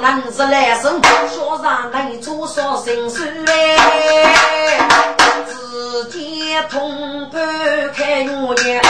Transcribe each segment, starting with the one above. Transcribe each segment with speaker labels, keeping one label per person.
Speaker 1: 能是来生，说上来出说心酸嘞。只见同伴开我眼，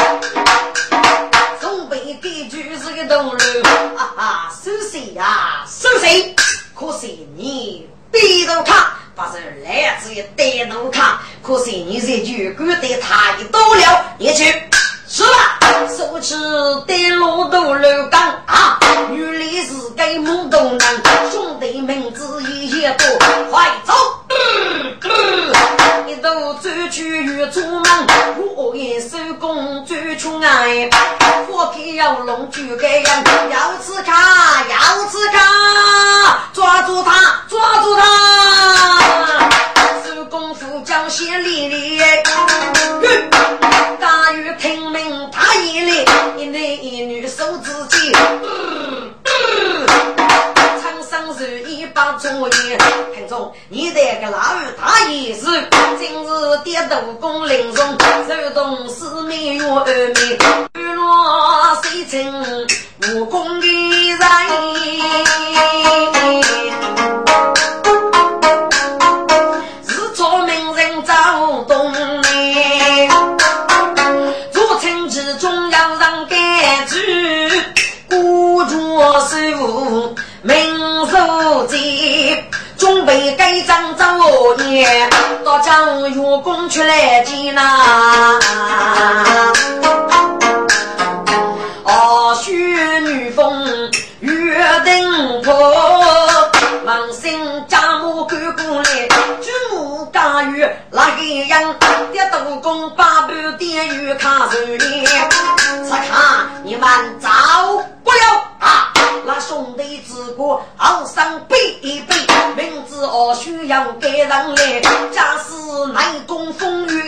Speaker 1: 人来，假使内功风雨，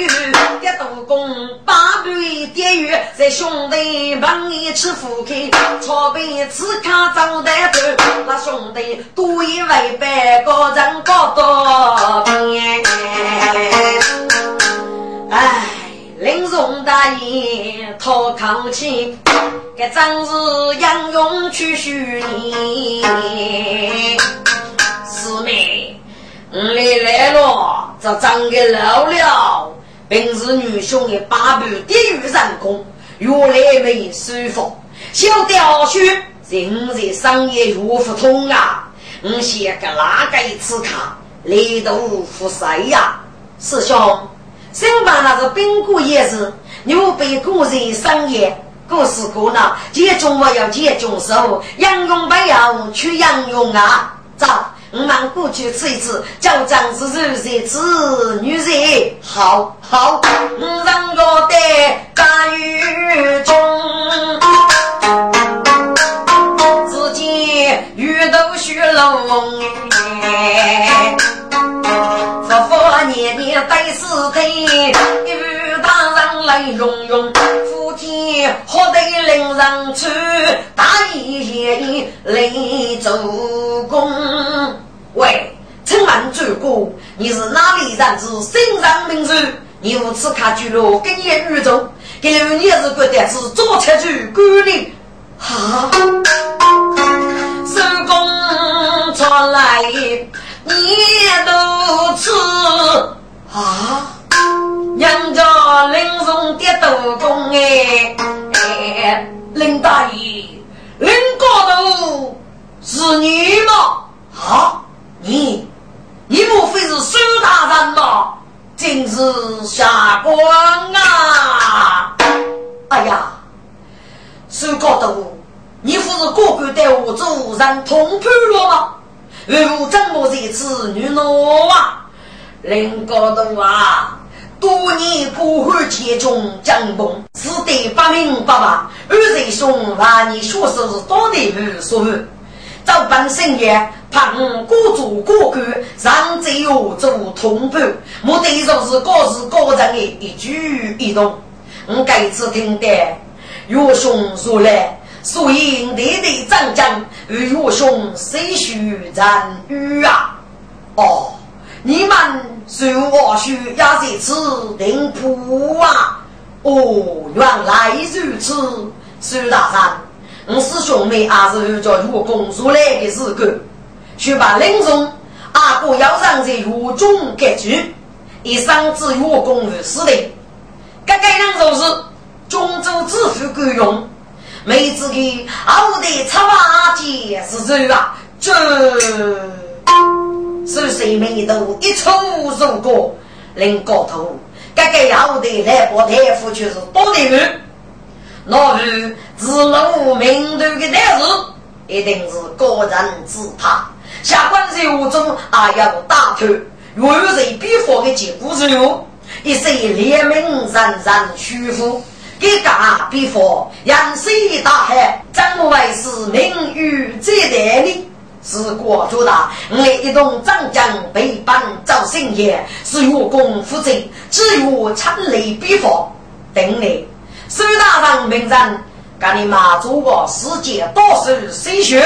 Speaker 1: 跌倒公八半点雨，在兄弟帮一起扶开，朝北此卡张带走，那兄弟多一位百个人高多边。哎，林松大爷讨口气，这真是英勇去许你。师妹，你来，这长得老了，平时女兄的八步地狱上空，越来越舒服。小雕兄，今日商业越不通啊！你写个哪个一次卡，力度服谁呀？师兄。新办那个宾馆也是牛背古人商业，古时过呢，集中我要集中手，养用不要去养用啊！走，我们过去吃一次，叫张子柔热子女人，好好，我让我在甘雨中，只见鱼头血龙哎。佛佛年年对死腿，一语大人来融融，夫妻喝得令人醉，大义也义来做工。喂，请问主公，你是哪里人？是新上名士？你无此卡居了，跟你宇宙，给了你是觉得是左车主管理。哈，手工传来。你都吃啊！娘家中的豆公哎哎，林大爷，林高头是你吗？啊，你你莫非是苏大人吗？今日下官啊！哎呀，苏高头你不是哥哥带我主人同判了吗？我怎么这次女奴啊？林高头啊，多年过后前中江崩，只得不明不白。二弟兄万年学识多得无所谓。早本深夜，怕我孤主过关，上贼有做同伴，目的就是各自各人的一举一动。我这次听得岳兄说来，所以弟弟长江与岳兄谁许人语啊？哦。你们随我需要在此定铺啊！哦，原来如此，苏大山，我师兄妹还是叫岳公出来的时候，去把林中阿哥要让在狱中割据，一生之岳公于死的。这个人就是中州知府管用，没资格后代插瓦解是谁啊？这。是谁没都一出入过，领高头，这个要的来把大夫就是多的人，那是自路名头的大事，一定是个人自怕。下官任务中还要打头，若是比方的结果之流，一些联名人人屈服，给干比方，扬水大海，怎么会是名誉最大呢？是国主大，我来一同长江北班赵兴业，是岳公负责，只有参雷比方，等你。苏大人名人，跟你妈祖国世界多少谁学？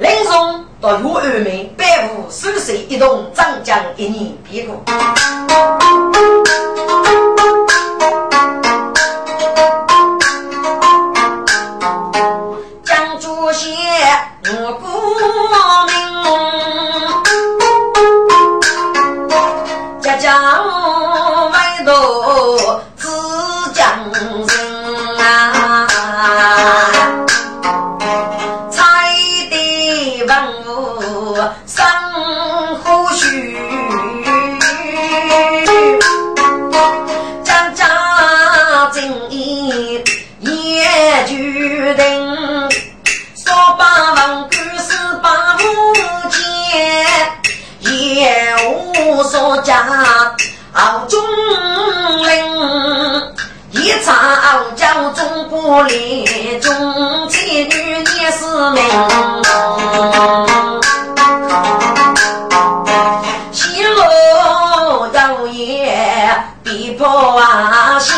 Speaker 1: 林松到岳二妹，百户数岁一同长江一年比过。里中妻女也是命，西路摇曳逼迫啊险，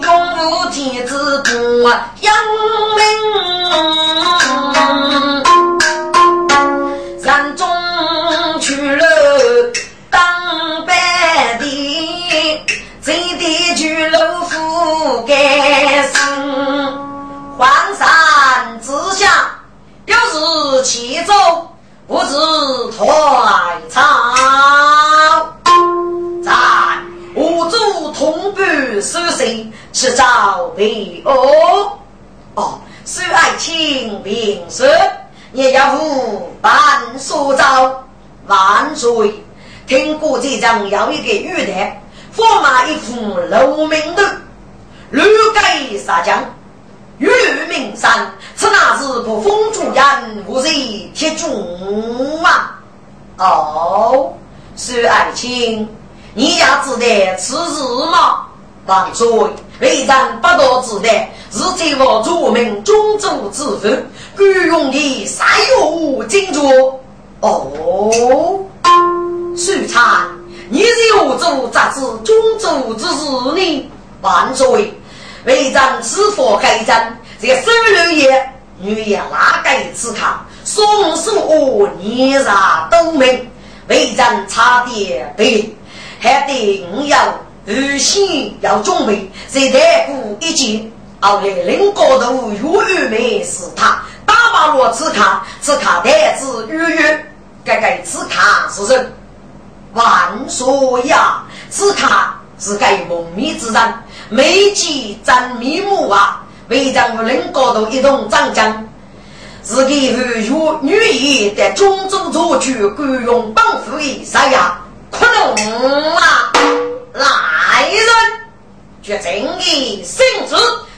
Speaker 1: 永无天子不扬名，日起走，不知退草。在五祖同伴守岁，迟早为恶。哦，虽爱卿平生，也要无伴所招。万岁！听过这张要一个玉带，驸马一副露名头。绿盖杀将，玉名山，此乃是不封主人，无谁铁柱啊！哦，苏爱卿，你也知道此事吗？万岁，为人不多知道，是这我著名中州之父，御用的三有金镯。哦，苏灿，你是何州杂志中州之事呢？万岁，为将此佛开战，这个十六爷女也拉盖此卡，双手我年上都明，为将差点被，还得我要预先要准备，在台鼓一进，后来领高头越越没是他，打把落此卡，此卡台子月月，该该此卡是人，万岁呀，此卡是该蒙面之人。美姬真面目啊！为将夫人高头一同长江，自己与女女儿在中州做去管用帮扶的啥呀？可能啊！来人，决真的圣旨，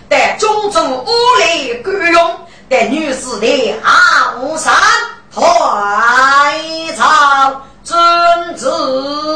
Speaker 1: 但种族武力够用，但女士的好山退朝尊子。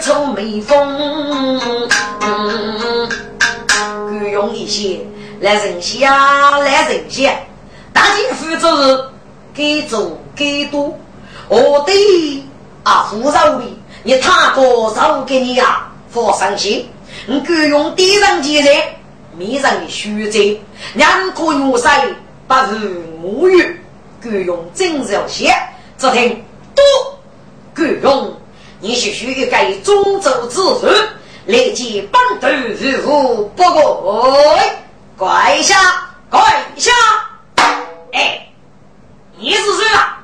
Speaker 1: 臭眉峰。够用一些来人间来人间，大家负责是给做给多。我的啊，富饶的，你他哥饶给你呀，放上心。你敢用敌人敌人，迷人虚贼，两可用塞，不如母语。敢用真肉血，只听多敢用。你是需要改中州之术，立即本头如何不怪，跪下跪下。哎，你是谁啊？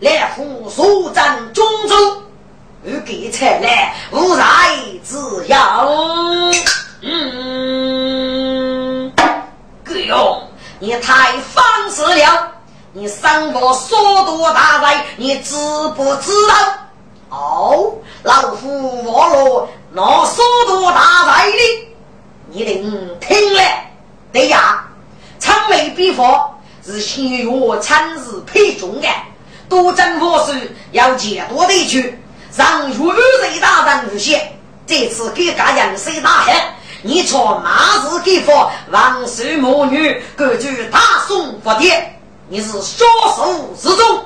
Speaker 1: 来扶苏战中州，欲给才来无才之有。嗯，葛勇，你太放肆了！你伤我所多大罪，你知不知道？哦，老夫我了那所多大罪的，你听听了。对呀，长眉笔法是先月参日配中的。多征佛术要解多地区，让岳贼大人无限。这次给家人谁大黑？你错马子给佛王寿母女各具大宋佛殿，你是杀手之中，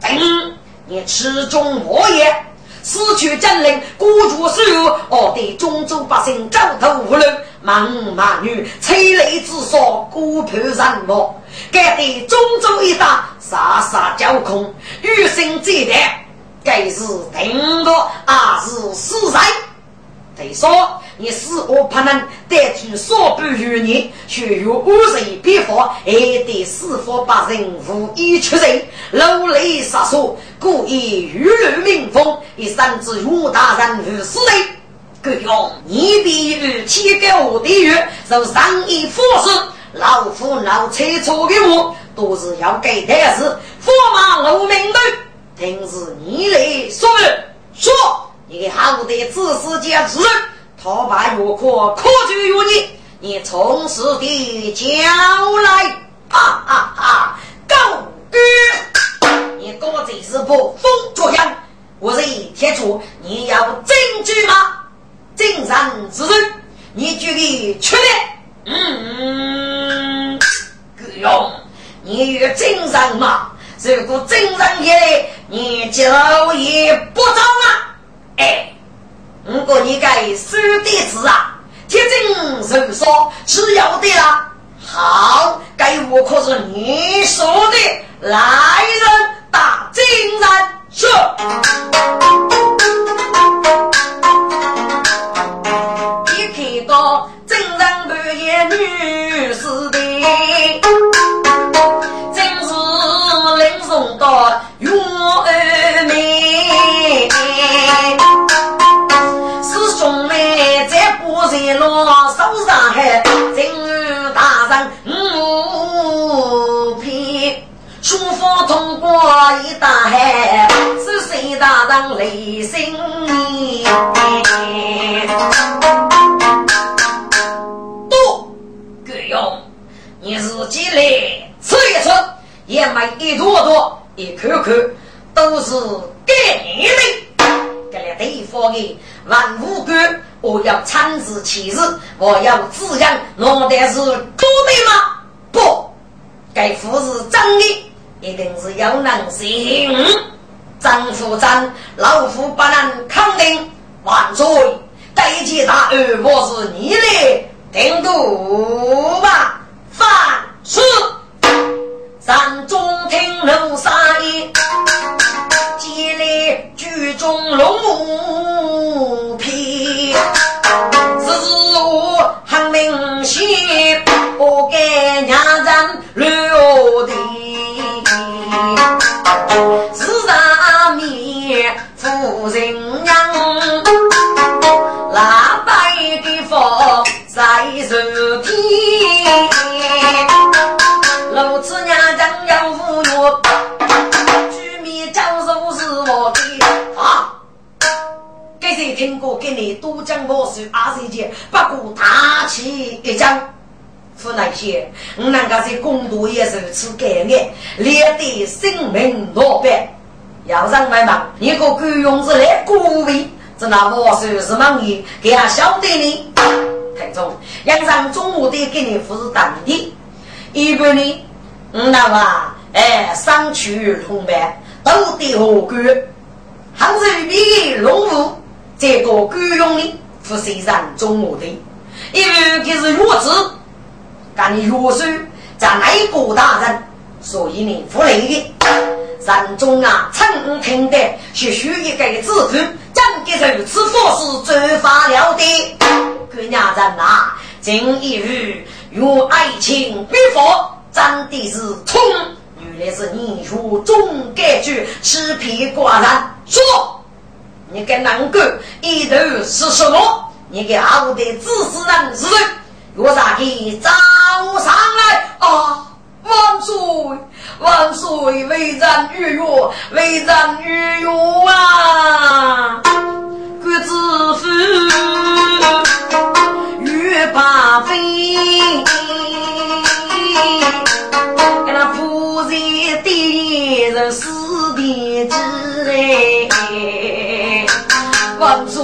Speaker 1: 等你吃中我也。失去真灵，孤注所有，我对中州百姓焦头无论，忙忙女催泪之说，孤判人亡。该对中州一带杀杀交空，余生这代，该是定夺，还是死在？再说你死我不能得去所不与你，却有五人必法，还得四方八人无一出人，流泪杀手，故意欲辱民风，以三之岳大人如死人。各用你必与七个我的月，受上一佛事，老夫老车错给我，都是要给的事，驸马无名的，听是你来说说。你好的自私家之人，他把药可可就于你，你从实的交来，哈哈哈！狗哥，你跟我这是不风作样，我是一天出，你要证据吗？正人之人，你举个出来，嗯，够用，你有正人吗？如果正人也，你就也不中啊！哎，不过你该说的子啊，铁证如说，是有的啦。好，该我可是你说的，来人打真人去！一看到真人扮演女师的，真是令人到。一落手上海，正大人五片，书法通过一大海，是谁大人雷声
Speaker 2: 都够用，你自己来？吃一吃，也买一坨坨，一口口都是给你的。给了对方的万物官，我要亲自起事，我要滋养，弄的是多的吗？不，该夫是真的，一定是要能行。张夫长，老夫不能肯定。万岁，这一件大恩我是你的定夺吧？凡是山中听楼上一。中龙虎皮，此时我很明显，不该让人留的。自上面夫人娘，听过给你多讲我事二十件，不过大气一讲。湖南些，我那个在工作也是如此干的，连得性命多白。要让外忙，一个够用子来鼓励，这那我事是忙你，给他晓得呢。听众，养上中午的给你服侍当地，一般呢，我那话哎，上去红白都得何干，杭州米龙武。这个雇佣的不是人中我的，因为他是弱智，干你弱手在内国大人，所以你不累的。人中啊，曾听的是需一个指挥，真的如此方式做法了的。姑娘人啊，今一日用爱情比佛，真的是冲，原来是你如中改句，吃皮寡人说。你个难狗，一头是什么？你个好的自私人是谁？我咋给找上来啊？万岁，万岁！为咱玉月，为咱玉月啊！各自夫月把飞，给那仆人的人死的知哎。万岁！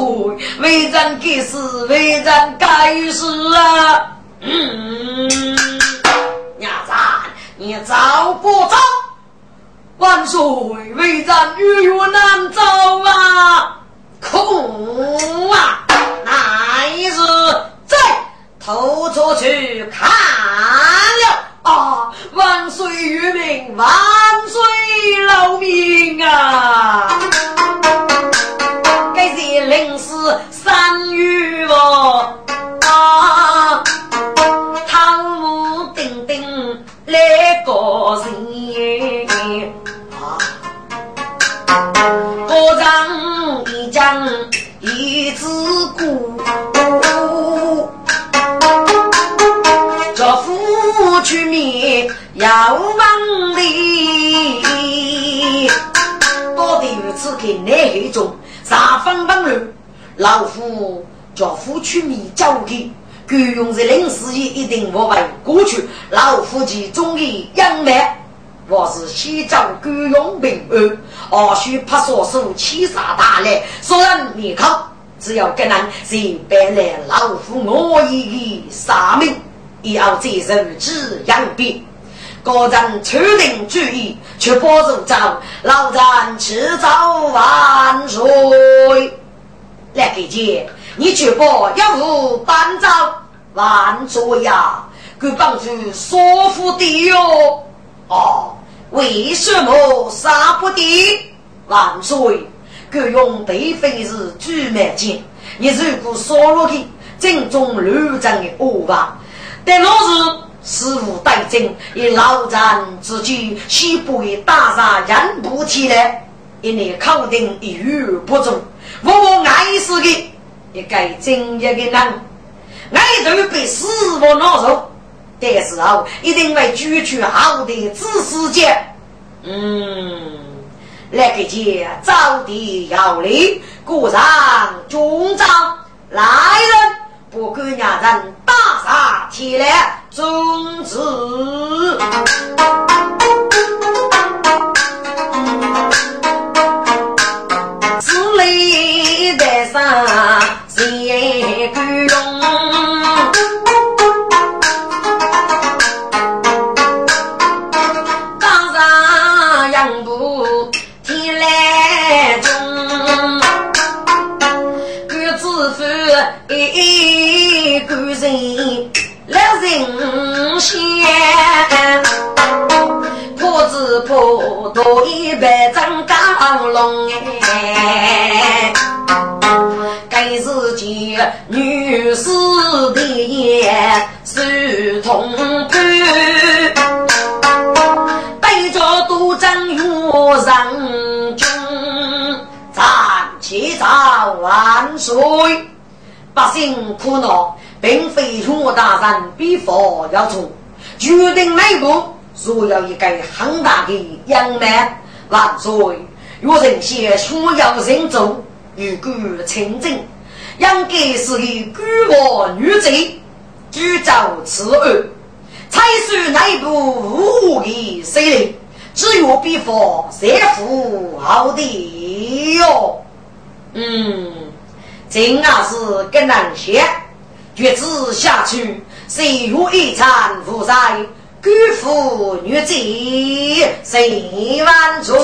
Speaker 2: 为咱给事，为咱该事啊！嗯，伢子，你走不走？万岁！为咱日月难走啊！苦啊！乃是再偷出去看了啊！万岁于民，万岁劳命啊！该是三月哦，汤姆丁丁来个人，啊，歌唱一江一支鼓，这夫去面要忘里，到底如此给哪一种？三分半路，老夫叫夫取米交给，够用在临时也一定不会过去。老夫其中意养麦，我是西藏够用平安，二须拍手手七杀大来，说人面孔，只要跟人谁白来老夫我一的杀命，也要接受之养病。个人确定主意，却保住走，老张迟早万岁。来给姐，你确保要无搬走万岁呀？给帮助说服的哟。哦，为什么杀不得万岁？各用对非是朱满金，你如果说了的正中乱战的恶吧，但若是。师傅带阵，以老战之举，西部的大杀人不起来，因为肯定一语不中。我我爱死的一个正业的人，爱豆被死我恼受，这时候一定会举出好的知识节。嗯，那个节早的要立，鼓上军章，来人，不管伢人打杀起来，宗旨。此类带上。终止。一百张钢龙哎，该是件女尸的手通盘，背着都正月上军，战旗早万岁！百姓苦恼，并非岳大人比佛要重，决定内部。若要一个很大的阳满万岁，若人先需要人走，如果清净，应该是以孤王女贼，举造此案，才算内部无的势力，只有比佛谁富好的哟。嗯，真啊是更难写，决子下去，谁有一餐负债？举妇女祭谁万岁？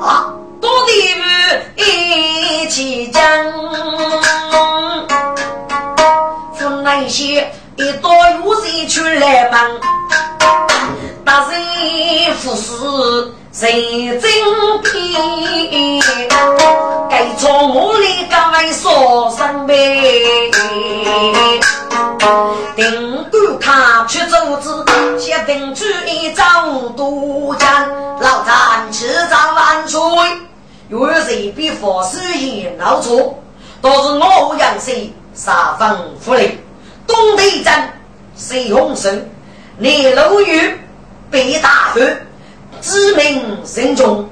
Speaker 2: 啊，多的一起讲，分那些一多有谁去来帮？大人服侍。谁真品？该从我里岗位说声呗。定官卡去组织，先定主意找督江，老张去找万岁。有谁比佛师爷闹错？都是我杨氏杀风福利，东地镇谁红绳，你楼宇被打翻。知名慎重，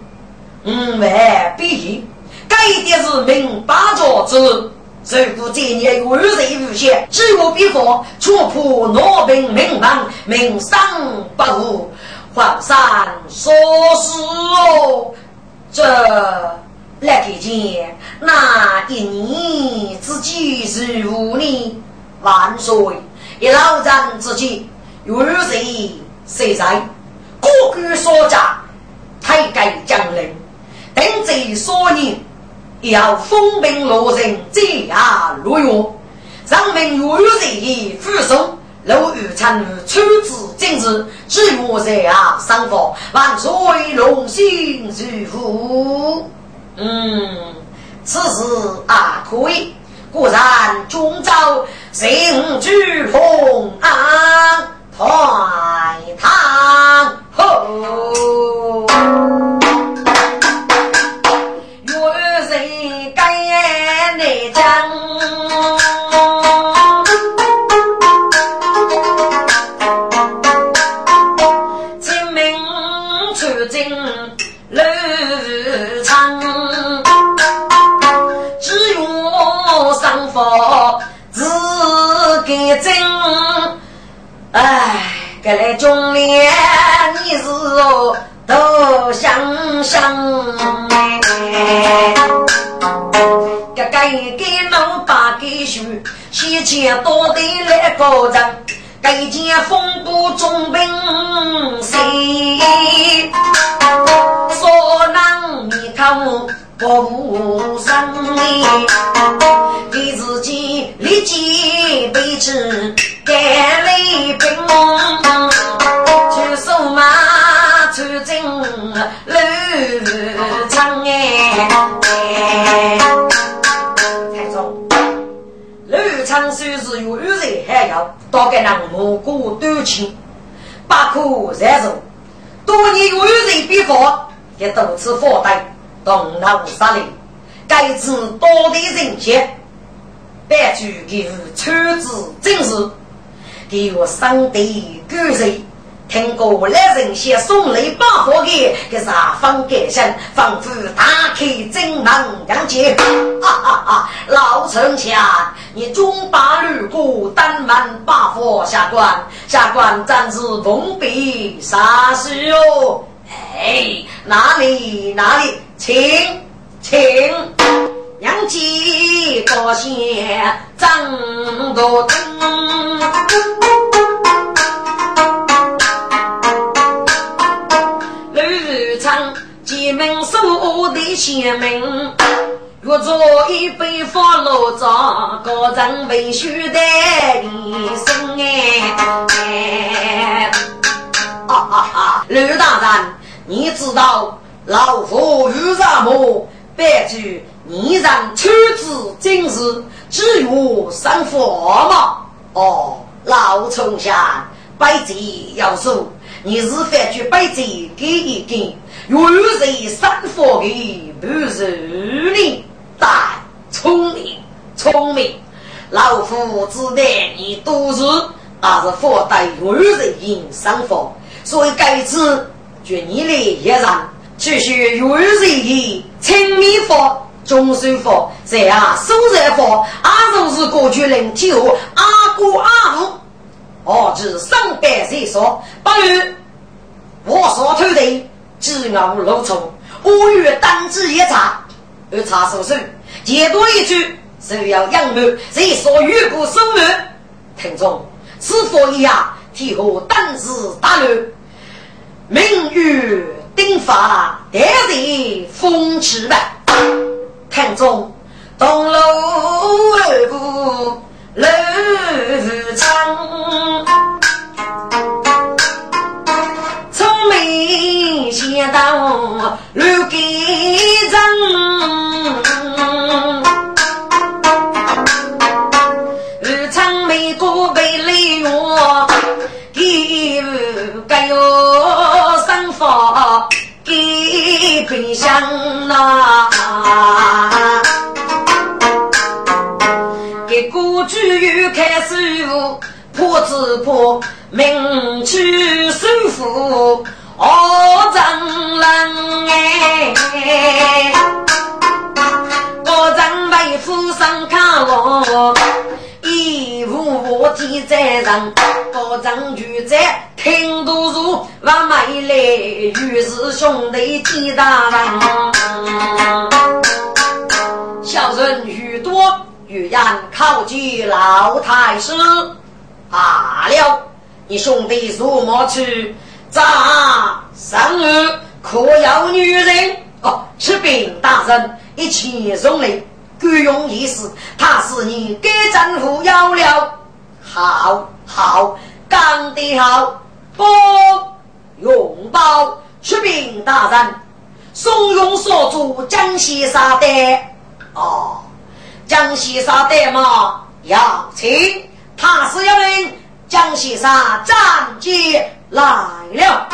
Speaker 2: 五万比一，该的是明八角之，如果这年万岁无限，只有比方，戳破罗宾名门，名声不误，皇上说是哦，这来看见那一年之计如呢？万岁！一老人之计，万岁谁在？各据所诈，太改将领，等这所要封兵落人，这样如愿，让民如日以俯首，楼宇参出自今日，只我在啊上访，万岁龙心如虎。嗯，此事啊可以，果然中招，行举风啊。海棠后，内江？清明出征路长，只愿上佛自给真。哎，这来中年你是都想想，个一个老八个叔，先前多的来高人，这件风波中兵谁？说能你看我。不生命，给自己立即背吃干泪兵，出手马出征路要大概让蘑菇短青，不可忍受。多年有人比佛，也多次负担。东头杀人，该知多的人些，白举给车子正是给我上帝感人。听过来人些送礼把火的，给啥方改善，仿佛打开正门杨姐，哈哈哈！老丞相，你中八路过登门把火下官，下官暂时奉笔啥事哦？哎，哪里哪里，请请，杨姐高兴张个灯。
Speaker 1: 前门，约做一杯发老茶，高人为须的一生
Speaker 2: 哎。啊啊啊！刘大人，你知道老夫与什么？白居你让出自今日，只有生佛吗？哦，老丞相，百贼要守，你是反去百贼给一给。有人生佛的不是你，但聪明聪明，老夫知道你都是还是佛带有人因生佛，所以该次绝你的一人，继续有人因清明佛、中寿佛、这样生日佛，阿都是过去人体后阿哥阿母，哦，是上百岁说，不如我所偷的。只熬露虫，五月当之一茶，而茶手手，解多一句，是要养母，谁说越过生母？听众，此佛一样，提何当之大乱？明月定发，得地风起吧。听众，东楼二步楼长。当刘根正，日常每个被利用，给该要生活给分享呐，给过去又开始破纸破，名去收复。我真人哎，我真为富生看我，义无我天在人，我真住在听读书，我没来与是兄弟几大人，小人愈多愈言靠近老太师，罢了，你兄弟如何去？咋生日可有女人哦？启禀大人，一切送礼，各用一时。他是你给政府要了，好好干得好，不拥抱。启禀大人，松永所主江西沙的哦，江西沙的嘛，要请他是要令江西沙斩接。来了，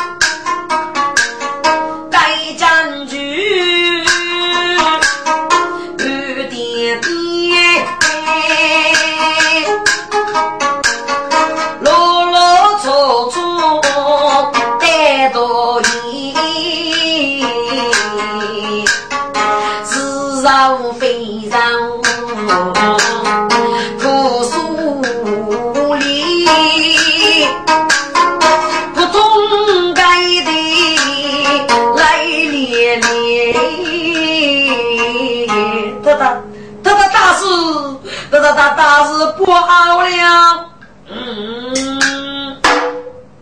Speaker 2: 这这大大事不好了！嗯，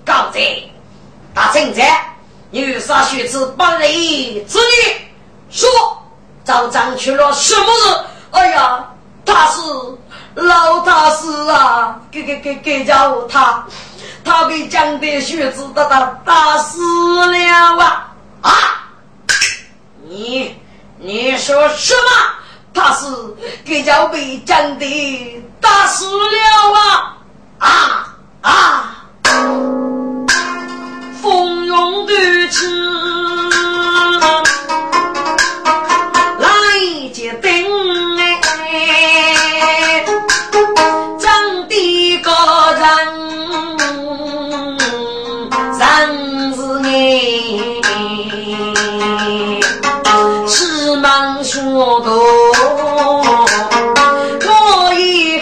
Speaker 2: 刚才大正在，有啥许子不利之理？说，赵章去了什么事？哎呀，他是，老大师啊，给给给给叫他，他被江的学子打打打死了啊！啊，你你说什么？他是给要被将的打死了啊。啊啊！蜂拥而去
Speaker 1: 我多，我一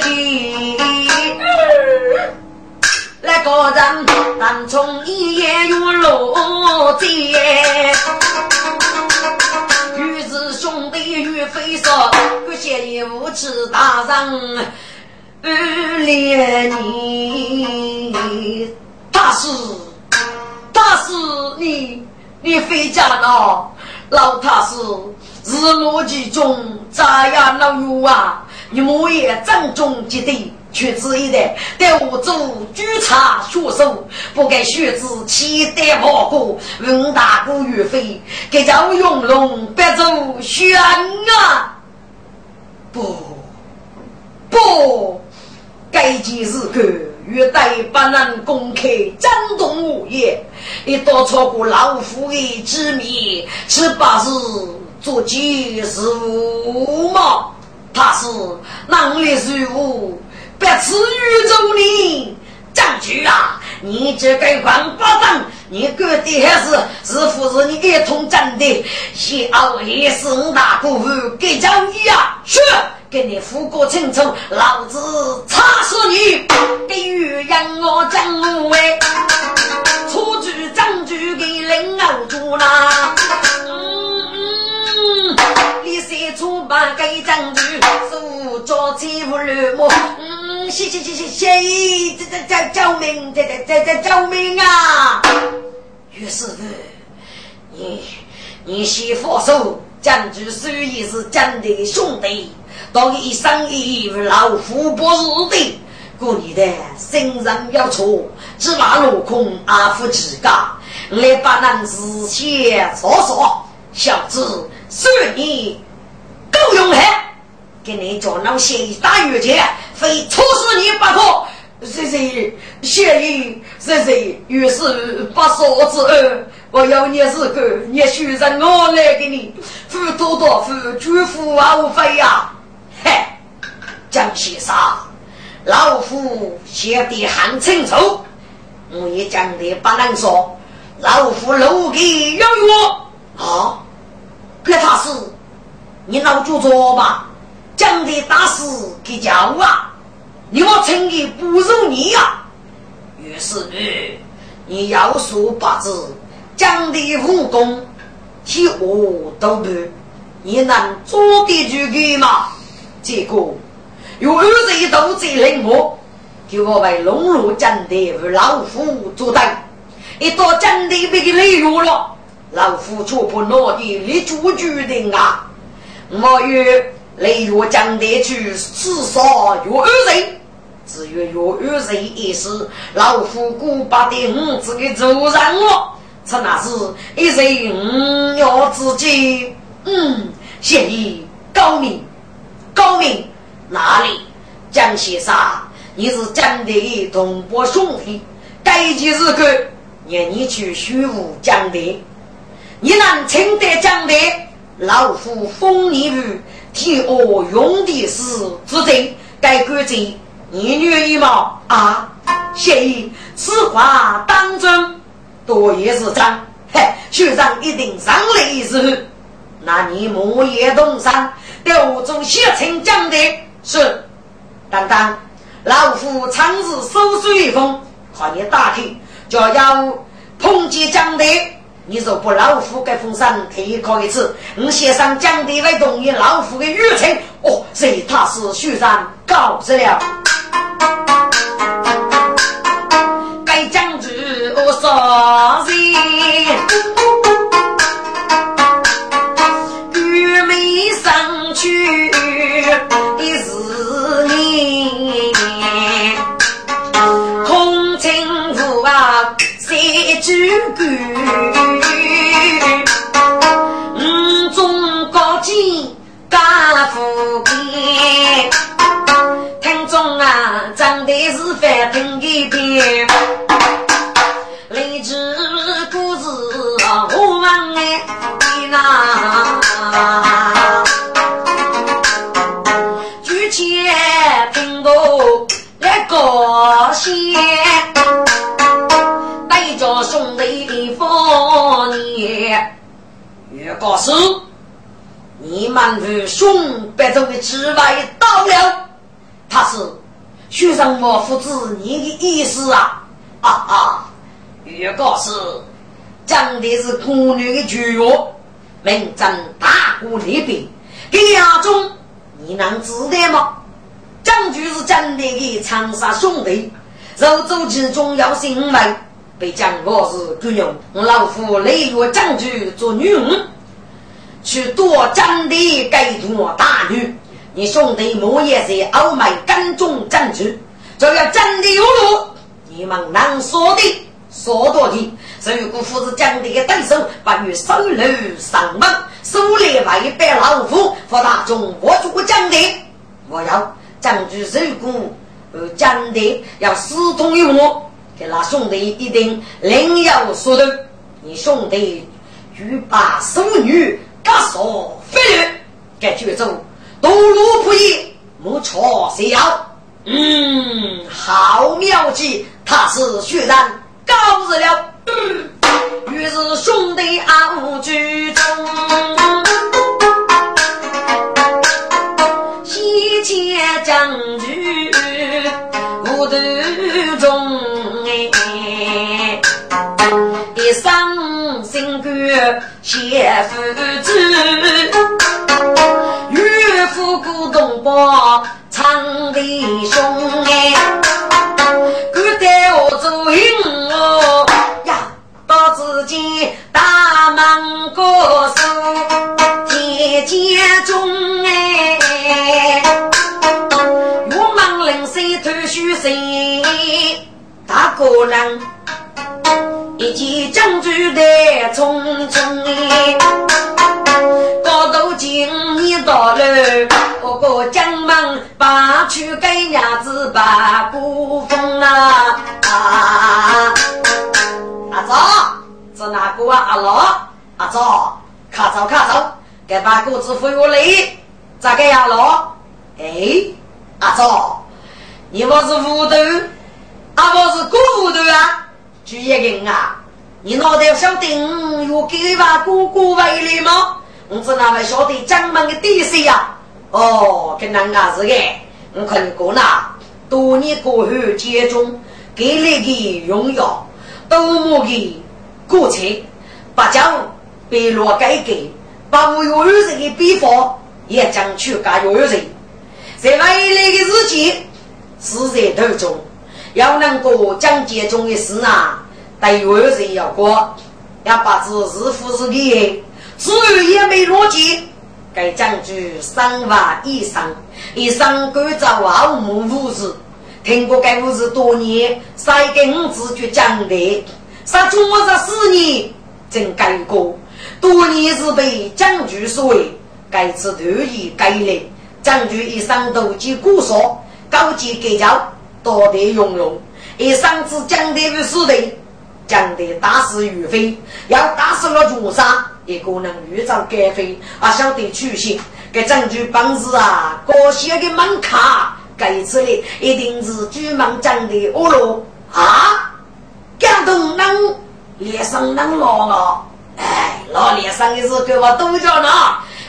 Speaker 1: 那个人当从一夜又落街，于是兄弟与非说，不嫌你无耻大人二连你，大师，大师你你回家了，老太师。日落其中，咋样老友啊？你莫也正中极地，却只一代带我做举茶学手，不该学子期待跑过，问大哥岳飞，给赵永龙别走悬啊！不不，该件事个越待不能公开震动物业，一到超过老夫的之命，只怕是。做吉事物嘛，他是能力如何？别赐予州你将军啊！你这个王八蛋，你干的还是是不是你一通真的？以后也是我大姑父给将你啊！去给你付过清楚，老子插死你！给予让我将我为出举将军给领导住了。出八给将军，手抓起无乱摸。嗯，谢谢谢谢谢谢，这这这救命，这这这这救命啊！于是乎，你你先放手，将军虽然是将的兄弟，但一生一老虎不是的。故你的心上要错，只怕落空阿福之家，来把那事先说说，小子。算你够勇悍，给你叫那些打月钱，非处死你不可。谁谁谢意，谁谁于是不说之恩，我要你是个，你许人我来给你付多多付，绝付无非呀。嘿，江先生，老夫写的很清楚，我也讲的不能说，老夫路给有我啊。别他是，你老就做吧，讲的大事给叫啊！你我成的不如你呀。于是呢，你要说八字，讲的武功，替我都不，你能做的就给吗？结果有二十都在灵活，给我为龙路讲的与老虎作对，一到讲的被给累弱了。老虎却不拿你立足决定啊！我与雷岳将得去刺杀岳二人，只有岳二人一死，老夫古巴的五子给走上我，这那是一人五要自己。嗯，谢意高明，高明哪里？江先生，你是江的同胞兄弟，该件事个让你去虚无江的。你能称得将的，老夫封你为替我用的是之罪，该规则你愿意吗？啊，谢意，此话当真，多也是真。嘿，学长一定上来一时，那你莫言动山，调中写成将的是。当当，老夫常日收水一封，看你打听，就要碰见将的。你若不老夫给封赏，提考一次，我先生讲的来同意老夫的约情。哦，这他是徐长告辞了。该将军我说谁？玉梅上去的是你，空城府啊，谁知根？听众啊，真的是翻腾一片。励志故事我问哎，那举钱听到那个先，带着兄弟的方言，越告诉。你们是兄百中的之外到了，他是学生我父子你的意思啊啊啊！如果是讲的是姑娘的绝活，名正大过立兵，给亚中你能知道吗？将军是真的的长沙兄弟，肉州之中要姓门，被讲我是雇佣老夫累月将军做女婿。去夺江的该夺大女，你兄弟莫也是欧美跟踪证据，就要真的有路，你们能说的说多的。如果父子江的对手，不如收楼上门，收来外边老虎，和大众我就讲的。我要证据，如果呃讲的要私通于我，给那兄弟一定另有所图。你兄弟欲把收女。敢说非议，该绝走，多路不义，莫错谁要？嗯，好妙计，他是血染高日了。于是兄弟傲举中，西街将军无头中哎，一生心肝。谢夫子，岳父古东伯，长弟兄哎，哥带我走行哦呀，到自己大门高手，天阶中哎，我忙临水偷虚谁？大个人。一见将军来匆匆，高头见你到了，我个将门把去给娘子把古风啊！阿早，是哪个啊？阿老，阿早，看走看走，该把谷子回我来，咋个呀老？哎，阿早，你我是糊涂，阿我是糊涂啊？朱一人啊，你脑袋晓得我有给把哥哥回来吗？我只那位晓得江门的底细呀。哦，跟那个是个，我看过那多年过后，家中给了个荣耀，多么的过程，不将被落改革，把我有人的笔法也将去干有人，在未来的日子，是在途中。要能够讲解中的事啊，对外人要过，要把子是夫是的，至于也没逻辑。该讲句三万以上，以上构造万无无字。听过该物字多年，谁给我自觉讲的？啥做这四年真改过，多年是被讲句所为，该次特意改了。讲句以上都及古说，高级改教。多得用容，一上子讲的于死的，讲的大是于非，要打死了屠杀，也可能预兆改非，啊晓得取信，给证据本事啊，高些的门卡，这次的一定是举门讲的恶罗啊，感动能脸上能落了，哎，老脸上的是给我都叫呢。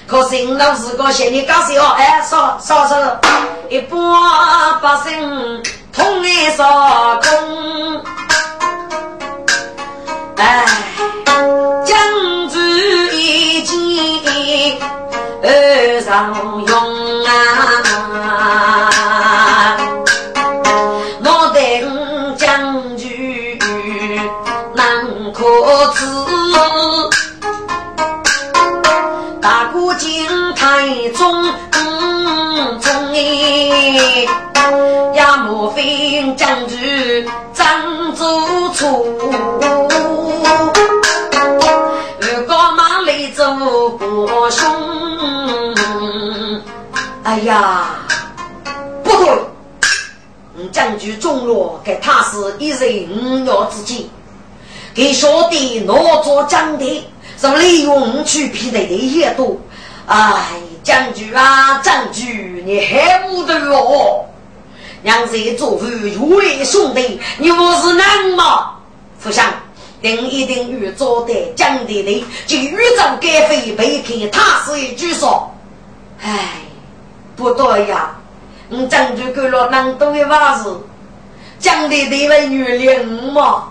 Speaker 1: 可是你老是个嫌你搞笑，哎，说说说，一般百姓。同爱少公，哎，将军一剑何常用啊？莫待五将军难可知，大哥金太重，重哎呀，莫非将军真做错？中了，给他是一人五鸟之计，给小弟拿做将的，是利用去批的的也多，哎。将军啊，将军，你还无得哦！娘子做父有为兄弟，你不是难吗？不想定一定与做的讲的的，就宇宙该飞被看，他是一句说，哎，
Speaker 2: 不对呀，你将军给了南东的娃子，讲的对为女领吗？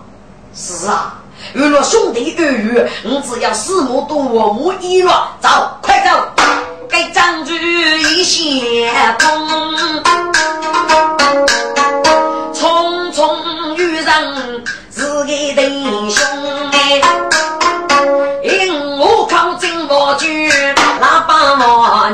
Speaker 2: 是啊，为了兄弟儿女，你只要四目多我母一了，走，快走，
Speaker 1: 给张军一些功，匆匆遇上自己的兄哎，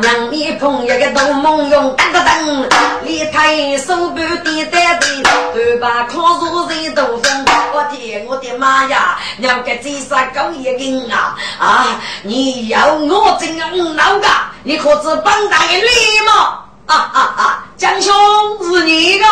Speaker 1: 娘，你碰一个东梦用，噔噔噔，离开手不点单的，都把康如人都疯。我天，我的妈呀！娘个这啥狗一根啊啊！你要我真五老个，你可知帮大爷礼吗？啊啊啊！江兄是你个，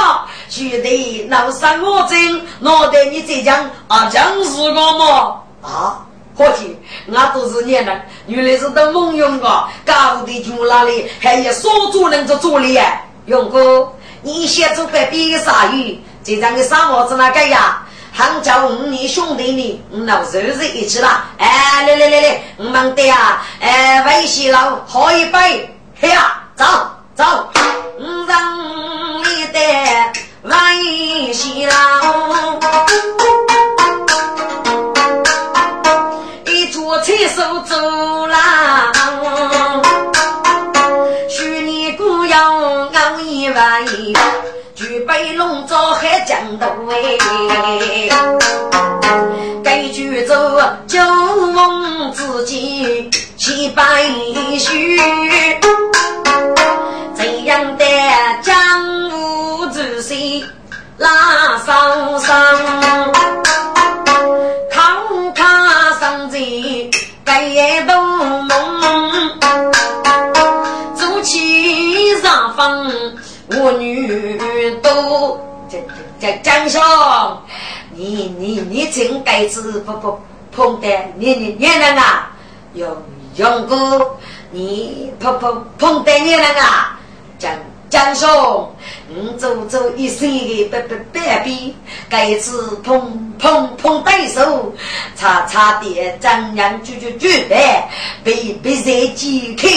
Speaker 1: 兄弟闹伤我真，我对你这讲啊，江是我么？啊？伙计，我都是年人，原来是都蒙用个，搞的就那里还有少主人做助理。勇哥，你先做块比啥鱼？这张的沙帽子那个呀？杭州五年兄弟呢，我老熟识一起了。哎，来来来来，我们的呀，哎，微信佬喝一杯，嘿呀，走走，我让你的微信佬。手走郎，许你姑要熬一碗，举杯龙舟海江头哎，该举走酒翁自己七百许，怎样的江湖之水拉上上。我女都这这张兄，你你你真该是不不碰的，你你你人啊，勇勇哥，你碰碰碰的你人啊，张。江兄，你走走一生的白白白比，该次碰碰碰对手，差差点张扬举举举的，被被人击开。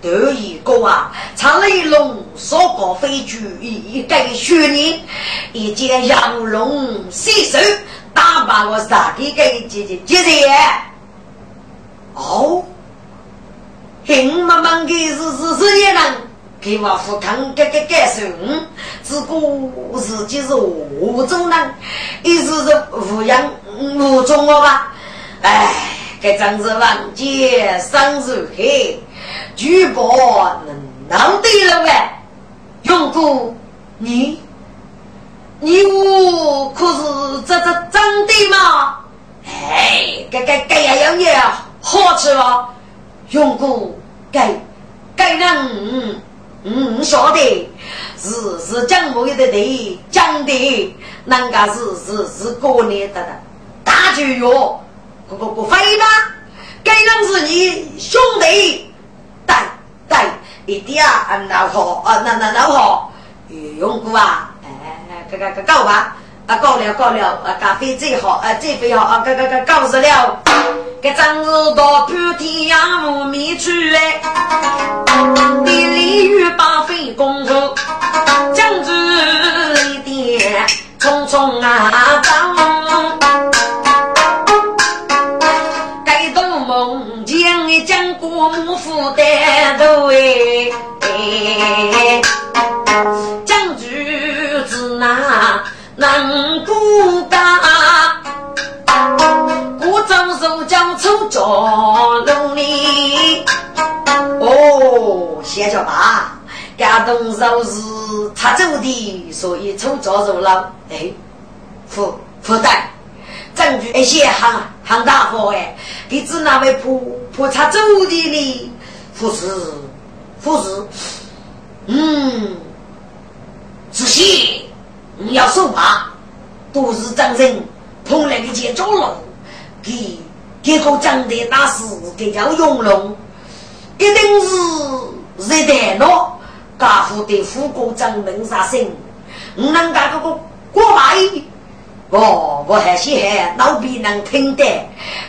Speaker 1: 得一个啊，差雷龙说过飞举一该学你，一见杨龙洗手，打把我杀的给姐姐姐姐。哦，黑妈妈的是是是也能。给我富康改改改手，只顾自己是无中人，一直是无养无中我吧。哎，这真是万劫生如海，举报能闹对了哎。永哥，你你我可是这这真的吗？哎，该该该呀样也好吃了。永哥，该该人。嗯嗯，晓得，是是讲我的对，讲的，人家是是是过年的的，大酒哟，不不不飞吗？该人是你兄弟，对对，一点啊，那好啊，那那那好，用过啊，哎，这个个够吧？啊，够了够了，啊，咖啡最好，啊，最最好啊，个个个够死了。这真是到半天呀，无眠去哎！你鲤鱼把飞公主，将军一点匆匆啊将国母负担头哎，将军子那能孤单。出着龙里，哦，先叫爸，感动肉是他走的，所以出着肉了。哎，副副代，证据一些行行大伙哎，你指哪位婆婆他走的呢？不是，不是，嗯，仔细，你要说话，都是真人碰那个接着了，给。结果讲的大师这叫永隆，一定是热电脑，家父的副国长能杀生，我能干个个过来，我，我还稀罕老毕能听得，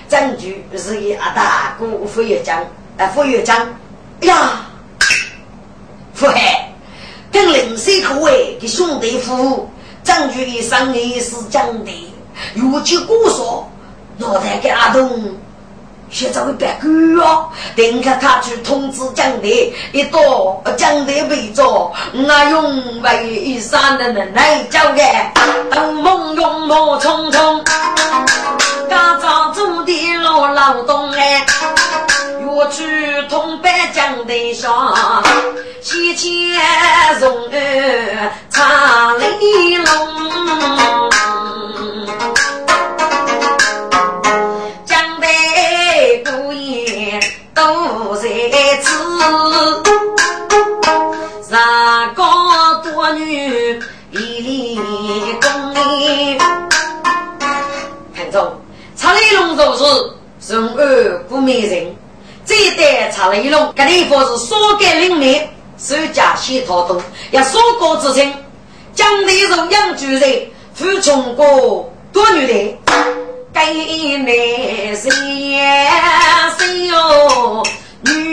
Speaker 1: 证据是一阿大哥副院长，啊副院长，呀，副海。
Speaker 2: 谁可为给兄弟服务？张局一生也是讲的，如今姑说，脑袋给阿东。现在会白狗哦，等下他去通知江队，一到江队被捉，那用为一山的人来交代，东梦勇猛匆匆，家长种地老劳动哎，我去通北江队上，西迁从儿长雷龙。三高多女一立功名，看中查理龙做事顺而不灭人。这一代查理龙，这地方是少改灵敏，手家先逃动，要少高之称。江内荣养主人，富穷过多女的，该内谁谁哟？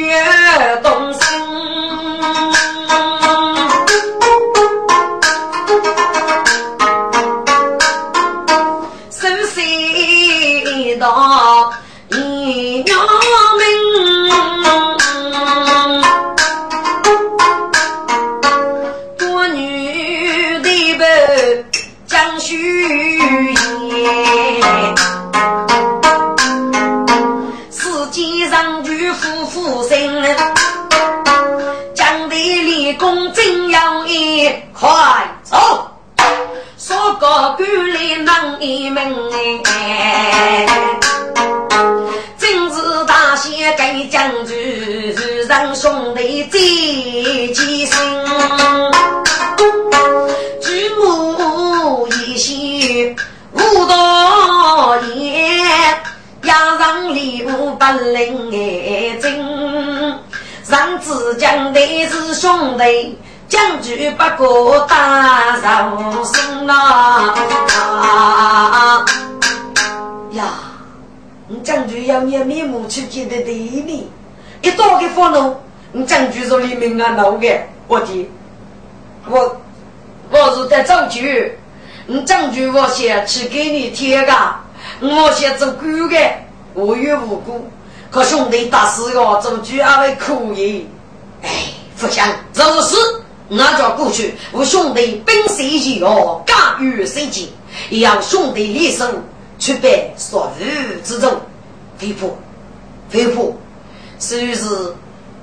Speaker 2: 越动心地立功真要一快走，说个官吏能一门哎，真是大写给将军，让兄弟最齐心，举目一心无多言，要让礼物不领哎真。上次将的是兄弟，将军不过打上心呐！呀，你将军要你面目去见的弟弟，一刀给放了，你将军说里面啊闹的，我的，我我是在造酒，你将军我先去给你贴个，我先做官的，无缘无故。可兄弟打死哟，做主还会可以。哎，不想若是那叫过去，我兄弟本身一哦，敢于生计，也让兄弟立身去办所欲之中。飞婆，飞婆，虽是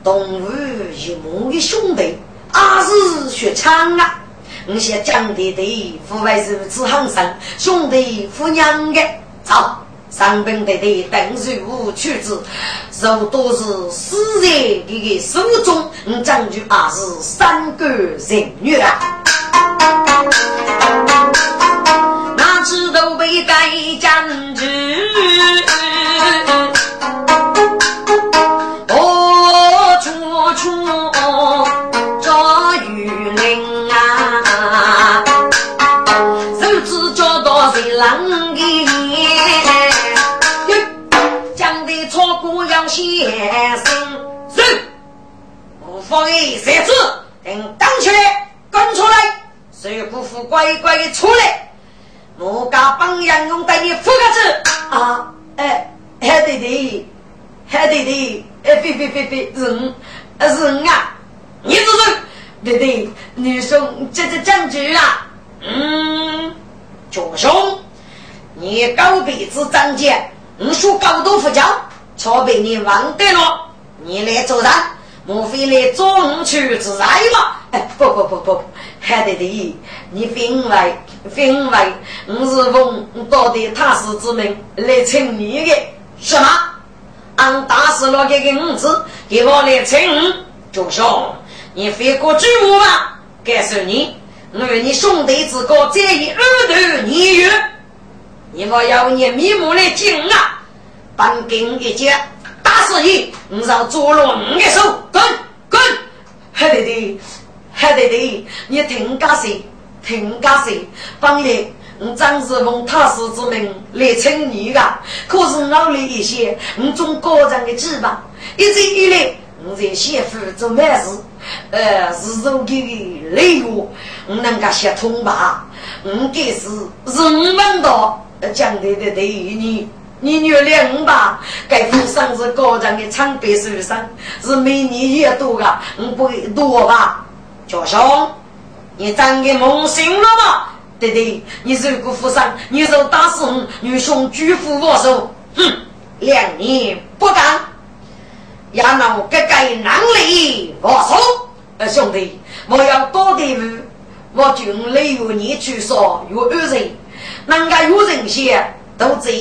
Speaker 2: 动物一梦的兄弟，还是学枪啊！我想讲的对，父辈是此行生，兄弟父娘的，走。上兵的的邓水武去子，肉都是死在这个手中，你，将军还是三个人女啊，哪知道被改将军？哦，处处捉鱼鳞啊，手指交到谁浪的？先生，是无妨的三子，等当起来，跟出来，谁不服乖乖的出来，我家帮杨勇带你付个字啊！哎，海弟弟，海弟弟，哎，别别别别，人，人啊！你是谁弟弟，女兄这这将军啊！嗯，九兄，你高鼻子长剑，你说高度不教。错被你忘得了，你来做人，莫非来捉去自来吗？哎，不不不不，还得的，你分外分外，我是奉道的踏实之命来请你的。什么？俺打死了这个五子，给我来请九兄，你非过巨物吗？告诉你，我与你兄弟之高，在一二头年月，你莫要你密目来敬啊！半根一截，打死你！我让捉了你的手，滚滚！黑弟弟，黑弟弟，你听家谁？听家谁？本来我张世峰踏实之命来请你的，可是熬了一些我中高人的计吧，一直以来我在媳妇做满事，呃，是如给礼物，我能够写通吧？我给是人们的讲的的对你，你原谅我吧。该府上是高长的长白手上，是每年也多的，我不多吧？小兄，你真的梦醒了吗？对对，你如果府上，你就打死我女兄举斧我手。哼，两年不干，也让我哥哥难力我手。呃，兄弟，我要多的路。我军里有你去说有二人，人家有人些都在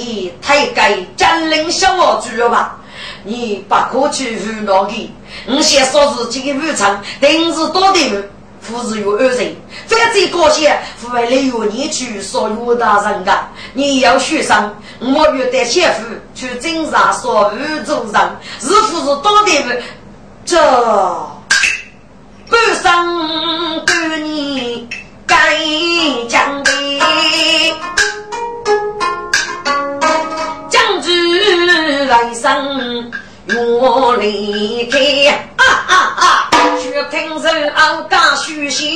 Speaker 2: 太改占领小我住了吧？你不可去胡闹的。我先说是这个武昌，定是多的，不是有二人。反正高些，父为里有你去说有大人的，你要学生，我约带媳妇去镇上说武州人，是不是多的？这。半生多年该讲的，来生我离开啊啊啊！却听说傲家书写，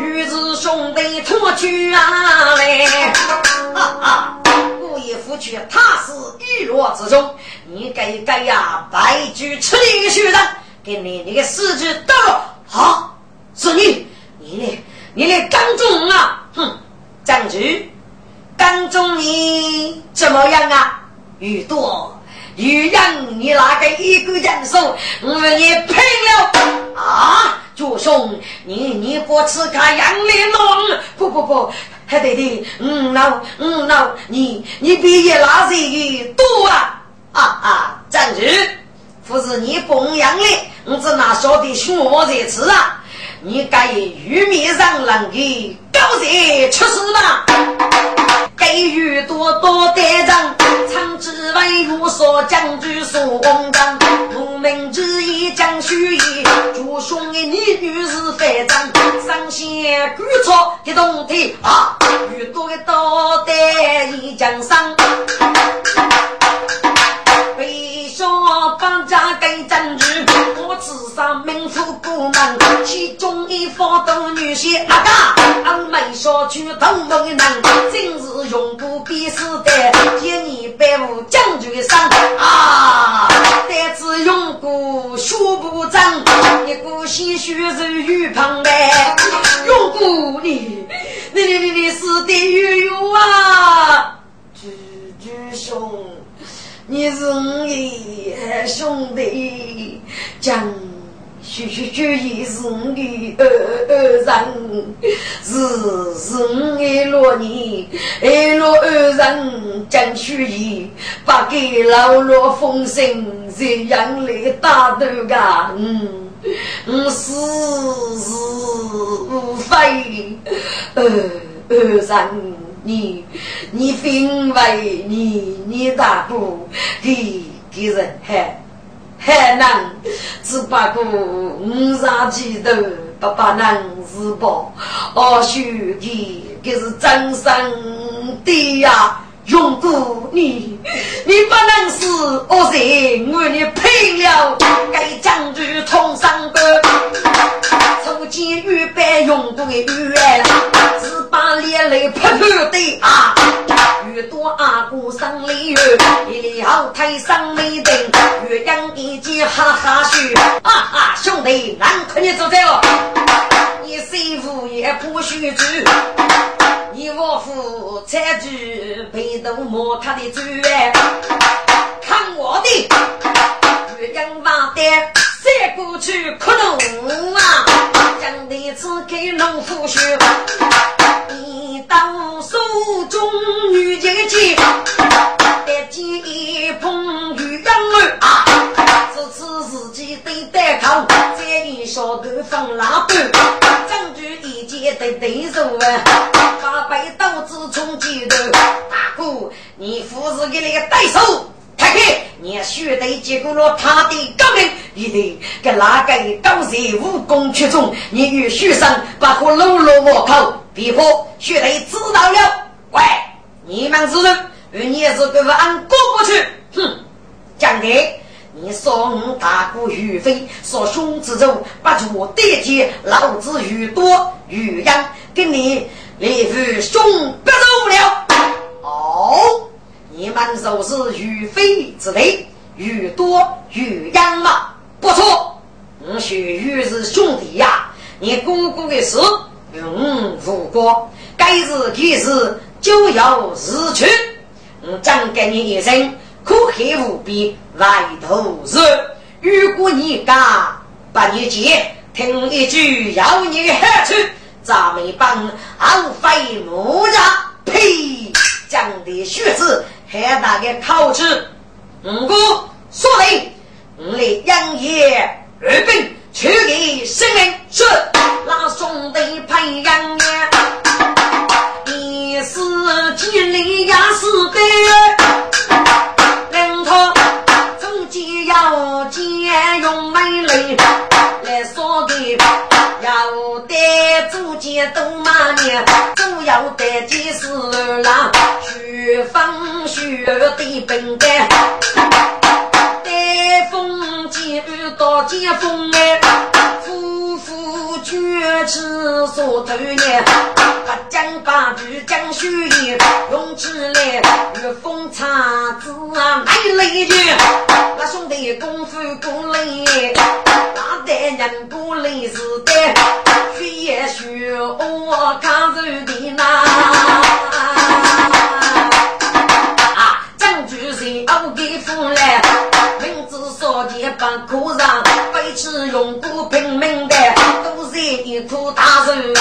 Speaker 2: 于是兄弟托举啊来啊啊！故意夫去他是玉落之中，你该该呀，白驹吃力学人。给你，你个四肢到了，好，是你，你呢？你来跟踪啊？哼，张局，跟踪你怎么样啊？雨多，雨让你拿个一个人手，我们也配了啊！主兄，你你不吃看杨连龙？不不不，还得的，嗯喏嗯喏，你你比也拿谁多啊？啊啊，张局。不是你供养的，我只拿小的熊猫在吃啊！你该玉面上人给高人出事吗？给予多多的人，长之为如所将军所公章，无名之意将虚意，主兄的你女是非正，上仙举错的动体啊！遇多的多的一江上。帮家给证据，我自上名副古门，其中一方都女婿阿哥，俺没说去同门人，真是永不必死的，见你百无将军上啊！但只用过学不正，一股鲜血是雨旁的，用过你，你你你你死的悠悠啊！居居兄。你是我的兄弟，将许许许也是我的二二人，是是我的罗年，爱罗二人将许也把给老罗封神，这样来打斗个，嗯，我死是无非二二人。你你分为你你大姑给给人还还能只不过五上几头不把能自保，二兄弟给是真生的呀。用不你，你不能是恶人，我你配了该将军冲上关，从监狱被用过的冤，只把脸来泼泼的啊！越多阿哥生里月，一了台上没灯，岳阳一见哈哈笑，啊啊兄弟，难看你走走，你媳妇也不许走。你我夫才举被动摸他的嘴，看我的岳阳王的三过去能啊，将的此不许跑得跟哪个高人武功出众，你与学生把可搂搂我口，别破血得知道了。喂，你们是人，与你是给我按过不去，哼，讲的，
Speaker 1: 你说我大哥于飞，说兄之中不住对接，老子于多于阳，跟你连夫兄不走了。哦，你们就是于飞之类，于多于阳嘛？不错，我许于是兄弟呀。你哥哥的事，嗯，如果该是开始就要死去，我讲给你一声。可恨无边，外头是。如果你敢把你接，听一句要你何处？咱们帮昂飞木吒，呸！讲的血字，还大个口齿。五哥说的，我来养爷二本，取给生命是那兄弟培养呀，一世千里压死的。要借用美丽来说的，要得祖先都马年，都要得几十郎，学风学的本该，进到接风哎，夫妇绝吃所头年，八将八句讲虚言，用起来如风叉子啊，来雷句。那兄弟功夫过来，那代人过来是的，学也学我看手的呐。少见不可让，背起用过拼命的，都是一头大肉。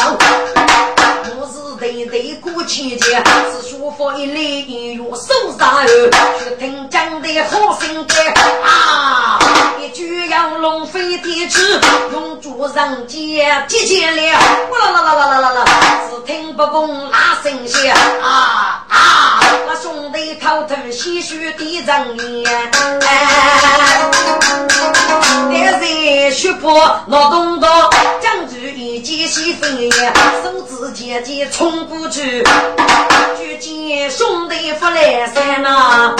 Speaker 1: 对对过期节，是学佛一来一月收上后，去听讲的好心肝啊！一句要龙飞天去，用竹上剑接见了，啦啦啦啦啦啦啦，只听不公那声响啊啊！那兄弟偷偷唏嘘的人言，但是血泊脑洞大，将军一见西风烟，手指尖尖冲过去，只见兄弟不来三呐。